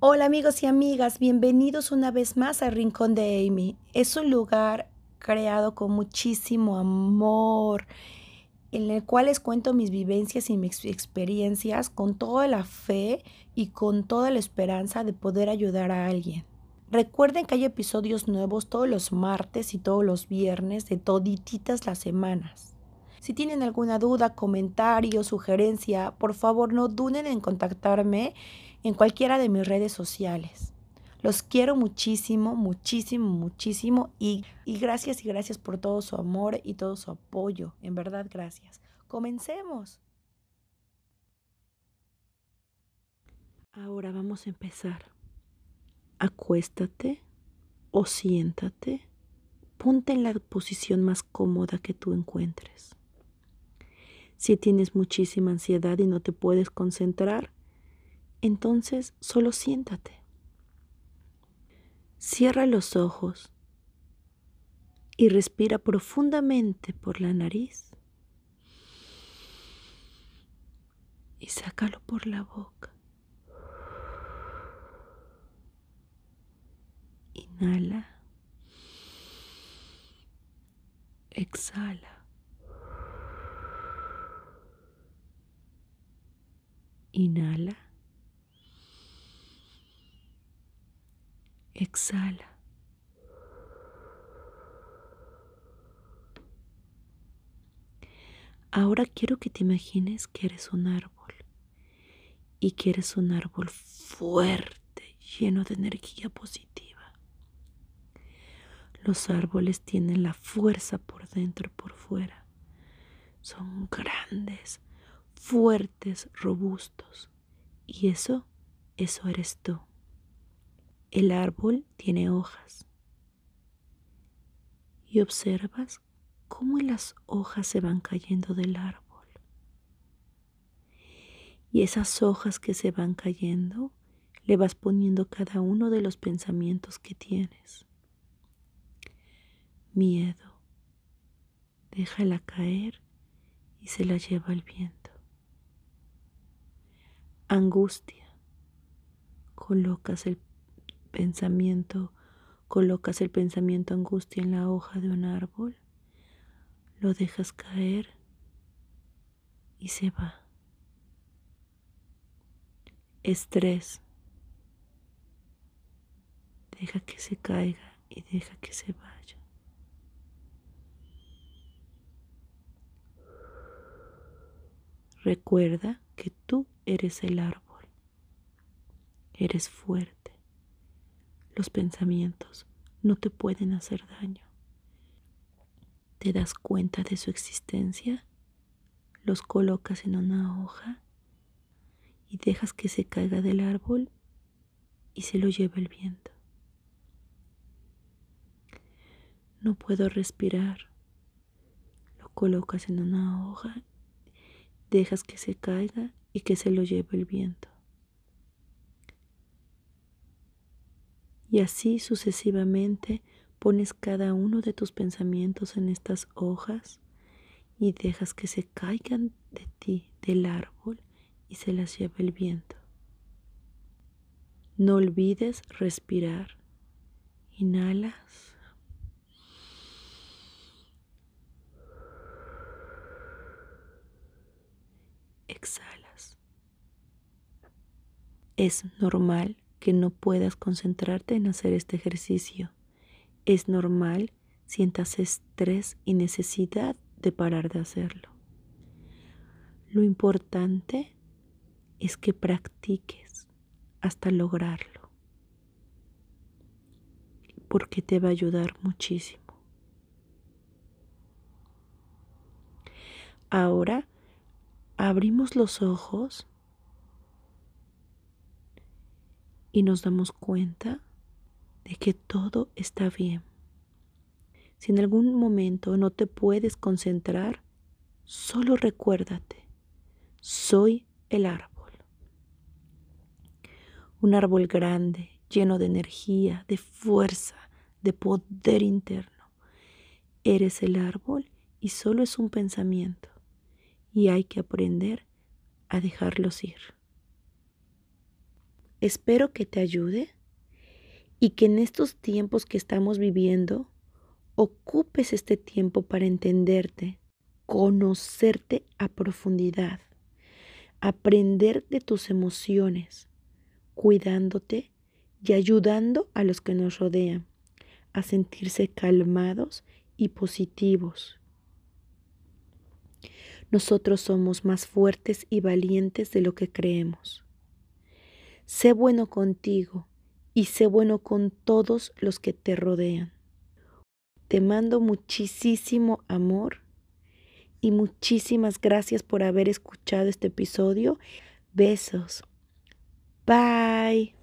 Hola amigos y amigas, bienvenidos una vez más al Rincón de Amy. Es un lugar creado con muchísimo amor, en el cual les cuento mis vivencias y mis experiencias con toda la fe y con toda la esperanza de poder ayudar a alguien. Recuerden que hay episodios nuevos todos los martes y todos los viernes de todititas las semanas. Si tienen alguna duda, comentario, sugerencia, por favor no duden en contactarme en cualquiera de mis redes sociales. Los quiero muchísimo, muchísimo, muchísimo y, y, gracias y gracias por todo su amor y todo su apoyo. En verdad, gracias. Comencemos. Ahora vamos a empezar. Acuéstate o siéntate. Ponte en la posición más cómoda que tú encuentres. Si tienes muchísima ansiedad y no te puedes concentrar, entonces solo siéntate. Cierra los ojos y respira profundamente por la nariz y sácalo por la boca. Inhala. Exhala. Inhala. Exhala. Ahora quiero que te imagines que eres un árbol y que eres un árbol fuerte, lleno de energía positiva. Los árboles tienen la fuerza por dentro y por fuera. Son grandes, fuertes, robustos. Y eso, eso eres tú. El árbol tiene hojas. Y observas cómo las hojas se van cayendo del árbol. Y esas hojas que se van cayendo, le vas poniendo cada uno de los pensamientos que tienes. Miedo. Déjala caer y se la lleva el viento angustia. Colocas el pensamiento, colocas el pensamiento angustia en la hoja de un árbol, lo dejas caer y se va. Estrés. Deja que se caiga y deja que se vaya. Recuerda que tú eres el árbol. Eres fuerte. Los pensamientos no te pueden hacer daño. Te das cuenta de su existencia, los colocas en una hoja y dejas que se caiga del árbol y se lo lleva el viento. No puedo respirar. Lo colocas en una hoja, dejas que se caiga y que se lo lleve el viento. Y así sucesivamente pones cada uno de tus pensamientos en estas hojas y dejas que se caigan de ti, del árbol, y se las lleve el viento. No olvides respirar. Inhalas. Exhala. Es normal que no puedas concentrarte en hacer este ejercicio. Es normal sientas estrés y necesidad de parar de hacerlo. Lo importante es que practiques hasta lograrlo, porque te va a ayudar muchísimo. Ahora abrimos los ojos y nos damos cuenta de que todo está bien. Si en algún momento no te puedes concentrar, solo recuérdate, soy el árbol. Un árbol grande, lleno de energía, de fuerza, de poder interno. Eres el árbol y solo es un pensamiento y hay que aprender a dejarlos ir. Espero que te ayude y que en estos tiempos que estamos viviendo ocupes este tiempo para entenderte, conocerte a profundidad, aprender de tus emociones, cuidándote y ayudando a los que nos rodean a sentirse calmados y positivos. Nosotros somos más fuertes y valientes de lo que creemos. Sé bueno contigo y sé bueno con todos los que te rodean. Te mando muchísimo amor y muchísimas gracias por haber escuchado este episodio. Besos. Bye.